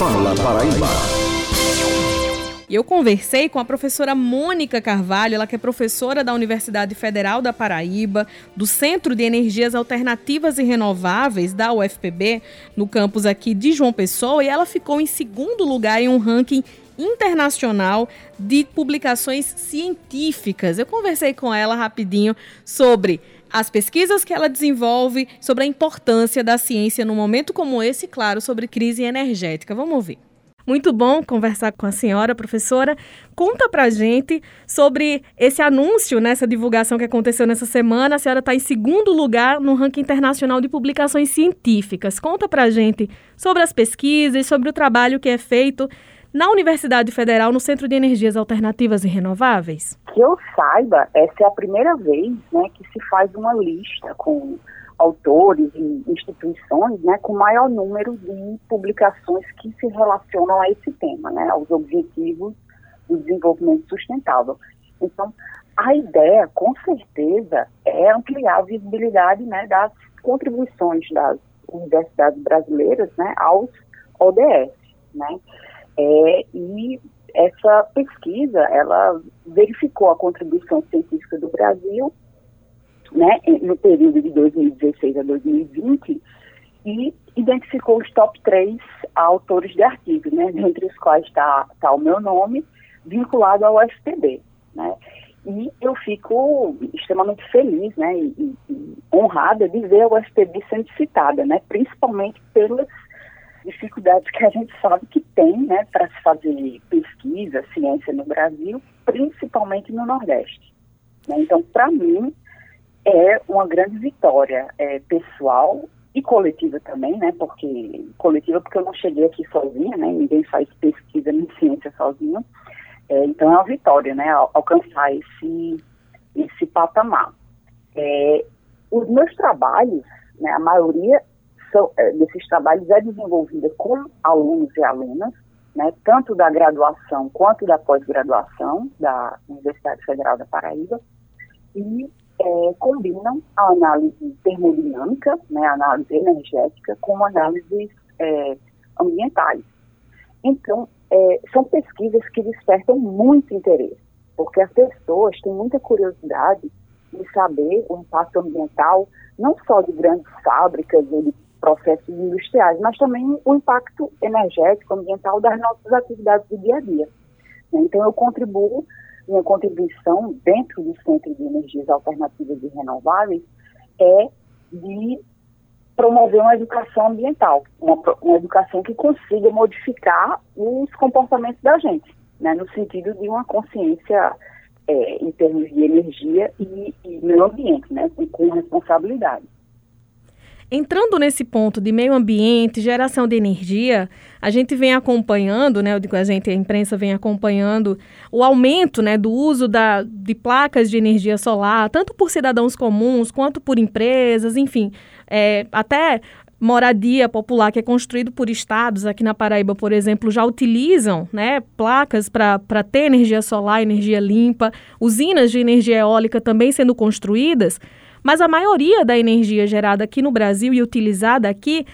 Fala Paraíba. Eu conversei com a professora Mônica Carvalho, ela que é professora da Universidade Federal da Paraíba, do Centro de Energias Alternativas e Renováveis da UFPB, no campus aqui de João Pessoa, e ela ficou em segundo lugar em um ranking internacional de publicações científicas. Eu conversei com ela rapidinho sobre as pesquisas que ela desenvolve, sobre a importância da ciência num momento como esse, claro, sobre crise energética. Vamos ouvir. Muito bom conversar com a senhora, professora. Conta pra gente sobre esse anúncio, nessa divulgação que aconteceu nessa semana. A senhora está em segundo lugar no ranking internacional de publicações científicas. Conta pra gente sobre as pesquisas, sobre o trabalho que é feito na Universidade Federal, no Centro de Energias Alternativas e Renováveis? Que eu saiba, essa é a primeira vez né, que se faz uma lista com autores e instituições né, com maior número de publicações que se relacionam a esse tema, né, aos objetivos do desenvolvimento sustentável. Então, a ideia, com certeza, é ampliar a visibilidade né, das contribuições das universidades brasileiras né, aos ODS. Né? É, e essa pesquisa, ela verificou a contribuição científica do Brasil, né, no período de 2016 a 2020, e identificou os top 3 autores de artigos, né, dentre os quais está tá o meu nome, vinculado ao UFPB, né. E eu fico extremamente feliz, né, e, e honrada de ver a UFPB sendo citada, né, principalmente pelas dificuldades que a gente sabe que tem né, para se fazer pesquisa, ciência no Brasil, principalmente no Nordeste. Né? Então, para mim, é uma grande vitória é, pessoal e coletiva também, né? Porque coletiva porque eu não cheguei aqui sozinha, né? Ninguém faz pesquisa nem ciência sozinho. É, então é uma vitória, né? Alcançar esse esse patamar. É, os meus trabalhos, né? A maioria são, é, desses trabalhos é desenvolvida com alunos e alunas, né, tanto da graduação quanto da pós-graduação da Universidade Federal da Paraíba, e é, combinam a análise termodinâmica, né, a análise energética, com análises é, ambientais. Então, é, são pesquisas que despertam muito interesse, porque as pessoas têm muita curiosidade de saber o impacto ambiental, não só de grandes fábricas ou de processos industriais, mas também o impacto energético, ambiental das nossas atividades do dia a dia. Então, eu contribuo, minha contribuição dentro do Centro de Energias Alternativas e Renováveis é de promover uma educação ambiental, uma, uma educação que consiga modificar os comportamentos da gente, né, no sentido de uma consciência é, em termos de energia e, e meio ambiente, né, com responsabilidade. Entrando nesse ponto de meio ambiente, geração de energia, a gente vem acompanhando, né, a gente, a imprensa vem acompanhando o aumento, né, do uso da, de placas de energia solar, tanto por cidadãos comuns quanto por empresas, enfim, é, até moradia popular que é construído por estados, aqui na Paraíba, por exemplo, já utilizam né, placas para ter energia solar, energia limpa, usinas de energia eólica também sendo construídas. Mas a maioria da energia gerada aqui no Brasil e utilizada aqui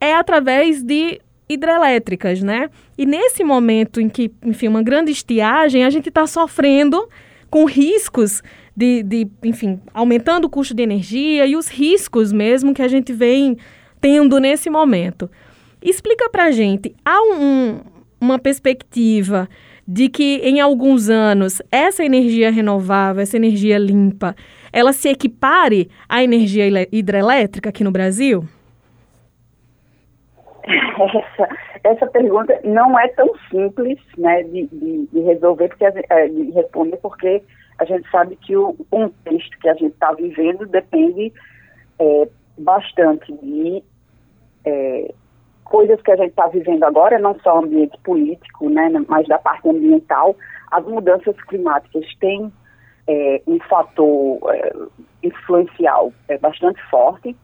é através de hidrelétricas, né? E nesse momento em que, enfim, uma grande estiagem, a gente está sofrendo com riscos de, de, enfim, aumentando o custo de energia e os riscos mesmo que a gente vem tendo nesse momento. Explica para gente, há um, uma perspectiva de que em alguns anos essa energia renovável, essa energia limpa, ela se equipare à energia hidrelétrica aqui no Brasil? Essa, essa pergunta não é tão simples né, de, de, de resolver, porque, é, de responder, porque a gente sabe que o contexto que a gente está vivendo depende é, bastante de é, coisas que a gente está vivendo agora, não só ambiente político, né, mas da parte ambiental. As mudanças climáticas têm é, um fator é, influencial é, bastante forte.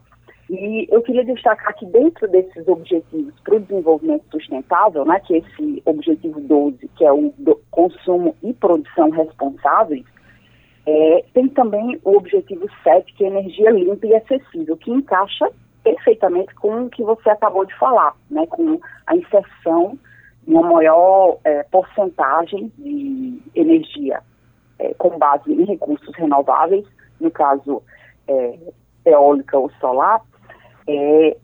E eu queria destacar que dentro desses objetivos para o desenvolvimento sustentável, né, que é esse objetivo 12, que é o consumo e produção responsáveis, é, tem também o objetivo 7, que é energia limpa e acessível, que encaixa perfeitamente com o que você acabou de falar, né, com a inserção uma maior é, porcentagem de energia é, com base em recursos renováveis, no caso é, eólica ou solar, é,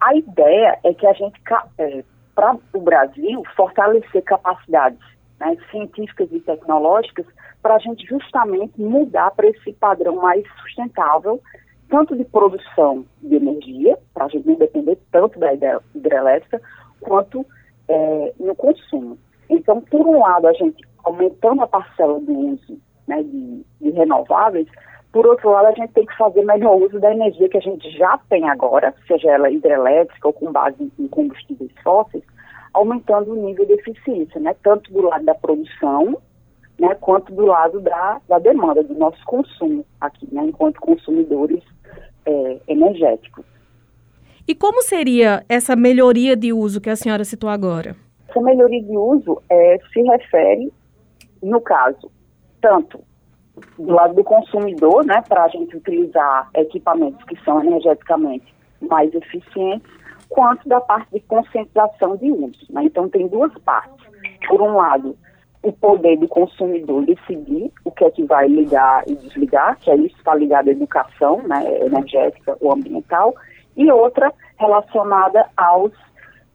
a ideia é que a gente, é, para o Brasil, fortalecer capacidades né, científicas e tecnológicas para a gente justamente mudar para esse padrão mais sustentável, tanto de produção de energia, para a gente não depender tanto da hidrelétrica, quanto é, no consumo. Então, por um lado, a gente aumentando a parcela do uso né, de, de renováveis, por outro lado, a gente tem que fazer melhor uso da energia que a gente já tem agora, seja ela hidrelétrica ou com base em combustíveis fósseis, aumentando o nível de eficiência, né? tanto do lado da produção, né, quanto do lado da, da demanda, do nosso consumo aqui, né, enquanto consumidores é, energéticos. E como seria essa melhoria de uso que a senhora citou agora? Essa melhoria de uso é, se refere, no caso, tanto do lado do consumidor, né, para a gente utilizar equipamentos que são energeticamente mais eficientes, quanto da parte de conscientização de uso. Né? Então, tem duas partes. Por um lado, o poder do consumidor decidir o que é que vai ligar e desligar, que é isso está ligado à educação né, energética ou ambiental, e outra relacionada aos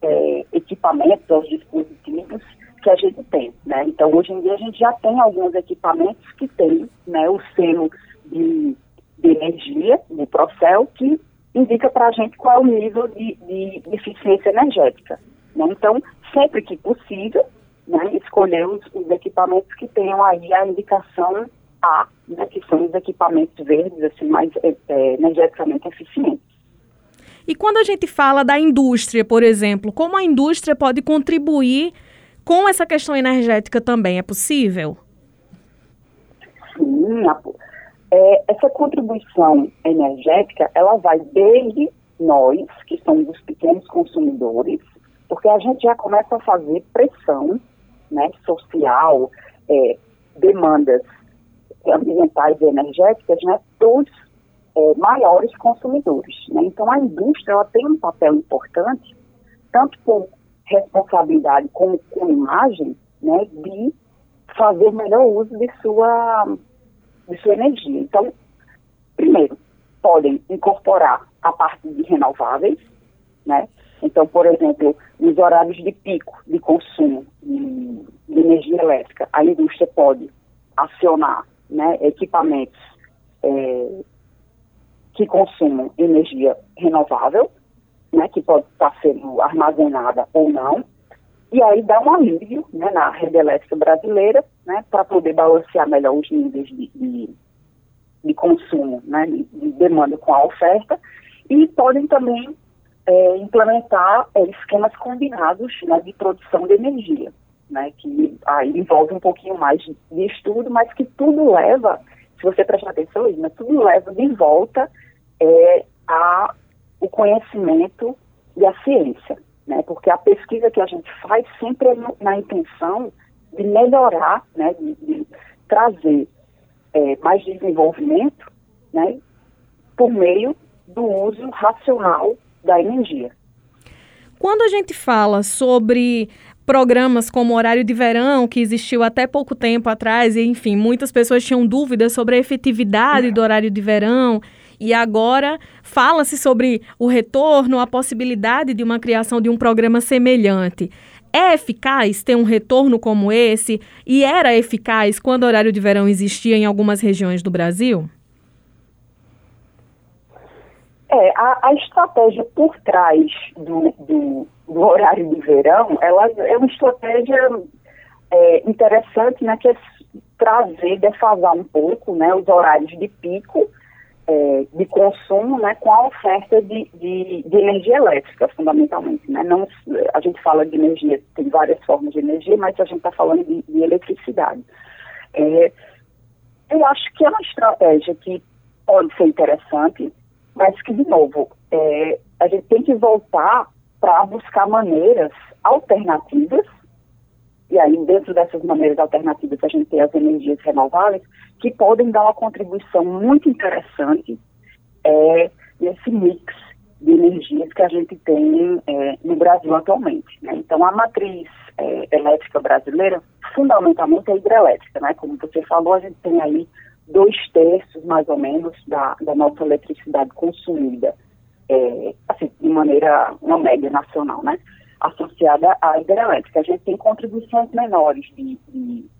é, equipamentos, aos dispositivos que a gente tem. Né? Então, hoje em dia, a gente já tem alguns equipamentos que têm né, o selo de, de energia, de Procel, que indica para a gente qual é o nível de, de, de eficiência energética. Né? Então, sempre que possível, né, escolher os, os, equipamentos que tenham aí a indicação A, né, que são os equipamentos verdes, assim, mais é, é, energeticamente eficientes. E quando a gente fala da indústria, por exemplo, como a indústria pode contribuir com essa questão energética também? É possível? Sim, é, essa contribuição energética, ela vai desde nós, que somos os pequenos consumidores, porque a gente já começa a fazer pressão né, social, é, demandas ambientais e energéticas né, dos é, maiores consumidores. Né? Então, a indústria ela tem um papel importante, tanto com responsabilidade como com imagem, né, de fazer melhor uso de sua, de sua energia. Então, primeiro, podem incorporar a parte de renováveis, né? Então, por exemplo, nos horários de pico de consumo de, de energia elétrica, a indústria pode acionar né, equipamentos é, que consumam energia renovável, né, que pode estar sendo armazenada ou não, e aí dá um alívio né, na rede elétrica brasileira, né, para poder balancear melhor os níveis de, de, de consumo, né, de, de, demanda com a oferta, e podem também é, implementar é, esquemas combinados né, de produção de energia, né, que aí envolve um pouquinho mais de, de estudo, mas que tudo leva, se você prestar atenção, Lina, tudo leva de volta é a, o conhecimento e a ciência, né? Porque a pesquisa que a gente faz sempre é na intenção de melhorar, né? De, de trazer é, mais desenvolvimento, né? Por meio do uso racional da energia. Quando a gente fala sobre programas como Horário de Verão, que existiu até pouco tempo atrás, e enfim, muitas pessoas tinham dúvidas sobre a efetividade do horário de verão e agora fala-se sobre o retorno, a possibilidade de uma criação de um programa semelhante. É eficaz ter um retorno como esse? E era eficaz quando o horário de verão existia em algumas regiões do Brasil? É, a, a estratégia por trás do, do, do, horário de verão, ela é uma estratégia é, interessante, né, que é trazer, defasar um pouco, né, os horários de pico é, de consumo né, com a oferta de, de, de, energia elétrica, fundamentalmente. Né? Não, a gente fala de energia, tem várias formas de energia, mas a gente está falando de, de eletricidade. É, eu acho que é uma estratégia que pode ser interessante, mas que, de novo, é, a gente tem que voltar para buscar maneiras alternativas e aí, dentro dessas maneiras alternativas, a gente tem as energias renováveis, que podem dar uma contribuição muito interessante é, nesse mix de energias que a gente tem é, no Brasil atualmente. Né? Então, a matriz é, elétrica brasileira, fundamentalmente, é hidrelétrica. Né? Como você falou, a gente tem aí dois terços, mais ou menos, da, da nossa eletricidade consumida, é, assim, de maneira, uma média nacional, né? Associada à hidrelétrica. A gente tem contribuições menores de, de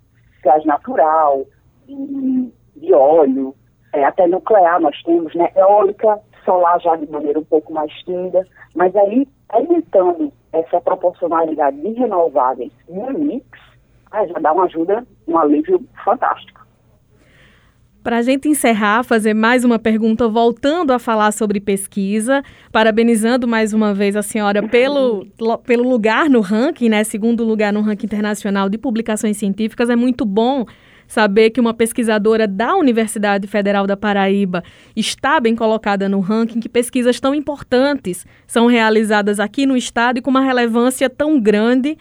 gás natural, de, de óleo, é, até nuclear nós temos, né? Eólica, solar já de maneira um pouco mais tímida, mas aí, aumentando essa proporcionalidade de renováveis no mix, aí já dá uma ajuda, um alívio fantástico. Para a gente encerrar, fazer mais uma pergunta, voltando a falar sobre pesquisa, parabenizando mais uma vez a senhora pelo, pelo lugar no ranking, né? Segundo lugar no ranking internacional de publicações científicas. É muito bom saber que uma pesquisadora da Universidade Federal da Paraíba está bem colocada no ranking, que pesquisas tão importantes são realizadas aqui no estado e com uma relevância tão grande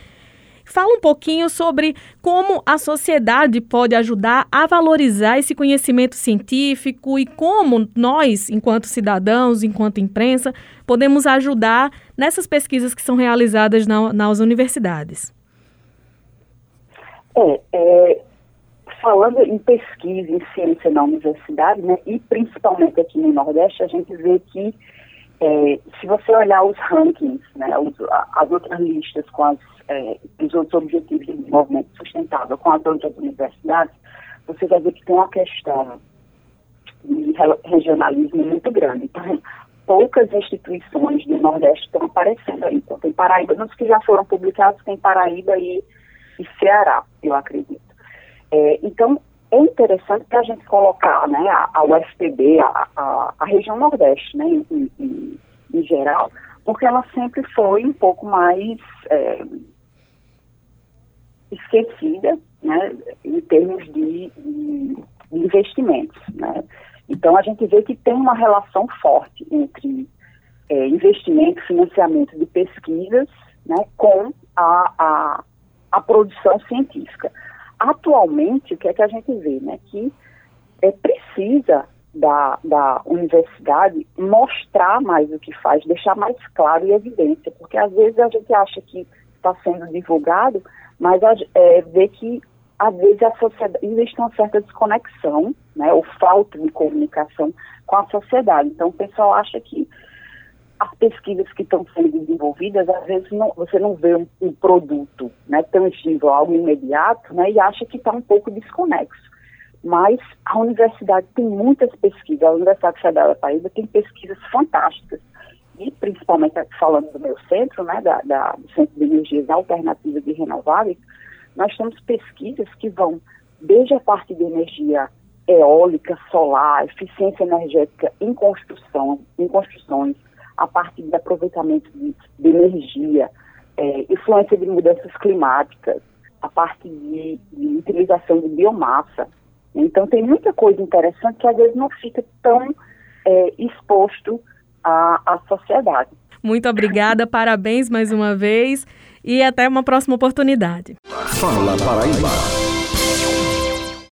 Fala um pouquinho sobre como a sociedade pode ajudar a valorizar esse conhecimento científico e como nós, enquanto cidadãos, enquanto imprensa, podemos ajudar nessas pesquisas que são realizadas na, nas universidades. É, é, falando em pesquisa, em ciência na universidade, né, e principalmente aqui no Nordeste, a gente vê que é, se você olhar os rankings, né, os, as outras listas com as, é, os outros objetivos de desenvolvimento sustentável com as outras universidades, você vai ver que tem uma questão de regionalismo muito grande. Então, poucas instituições do Nordeste estão aparecendo aí. Então, tem Paraíba, nos que já foram publicados, tem Paraíba e, e Ceará, eu acredito. É, então, é interessante para a gente colocar né, a, a UFPB, a, a, a, região Nordeste, né, em, em, em, geral, porque ela sempre foi um pouco mais é, esquecida né, em termos de, de, investimentos. Né. Então, a gente vê que tem uma relação forte entre é, investimento, financiamento de pesquisas né, com a, a, a produção científica. Atualmente, o que é que a gente vê, né? Que é, precisa da, da universidade mostrar mais o que faz, deixar mais claro e evidência, porque às vezes a gente acha que está sendo divulgado, mas é, vê que às vezes a sociedade, existe uma certa desconexão, né, ou falta de comunicação com a sociedade. Então o pessoal acha que as pesquisas que estão sendo desenvolvidas, às vezes não, você não vê um, um, produto né, tangível, algo imediato, né, e acha que está um pouco desconexo. Mas a universidade tem muitas pesquisas, a Universidade Federal da Paraíba tem pesquisas fantásticas, e principalmente falando do meu centro, né, da, da, do Centro de Energias Alternativas e Renováveis, nós temos pesquisas que vão desde a parte de energia eólica, solar, eficiência energética em construção, em construções, a partir de aproveitamento de, de energia, é, influência de mudanças climáticas, a partir de, de, utilização de biomassa. Então, tem muita coisa interessante que às vezes não fica tão é, exposto à, à sociedade. Muito obrigada, parabéns mais uma vez e até uma próxima oportunidade. Fala Paraíba.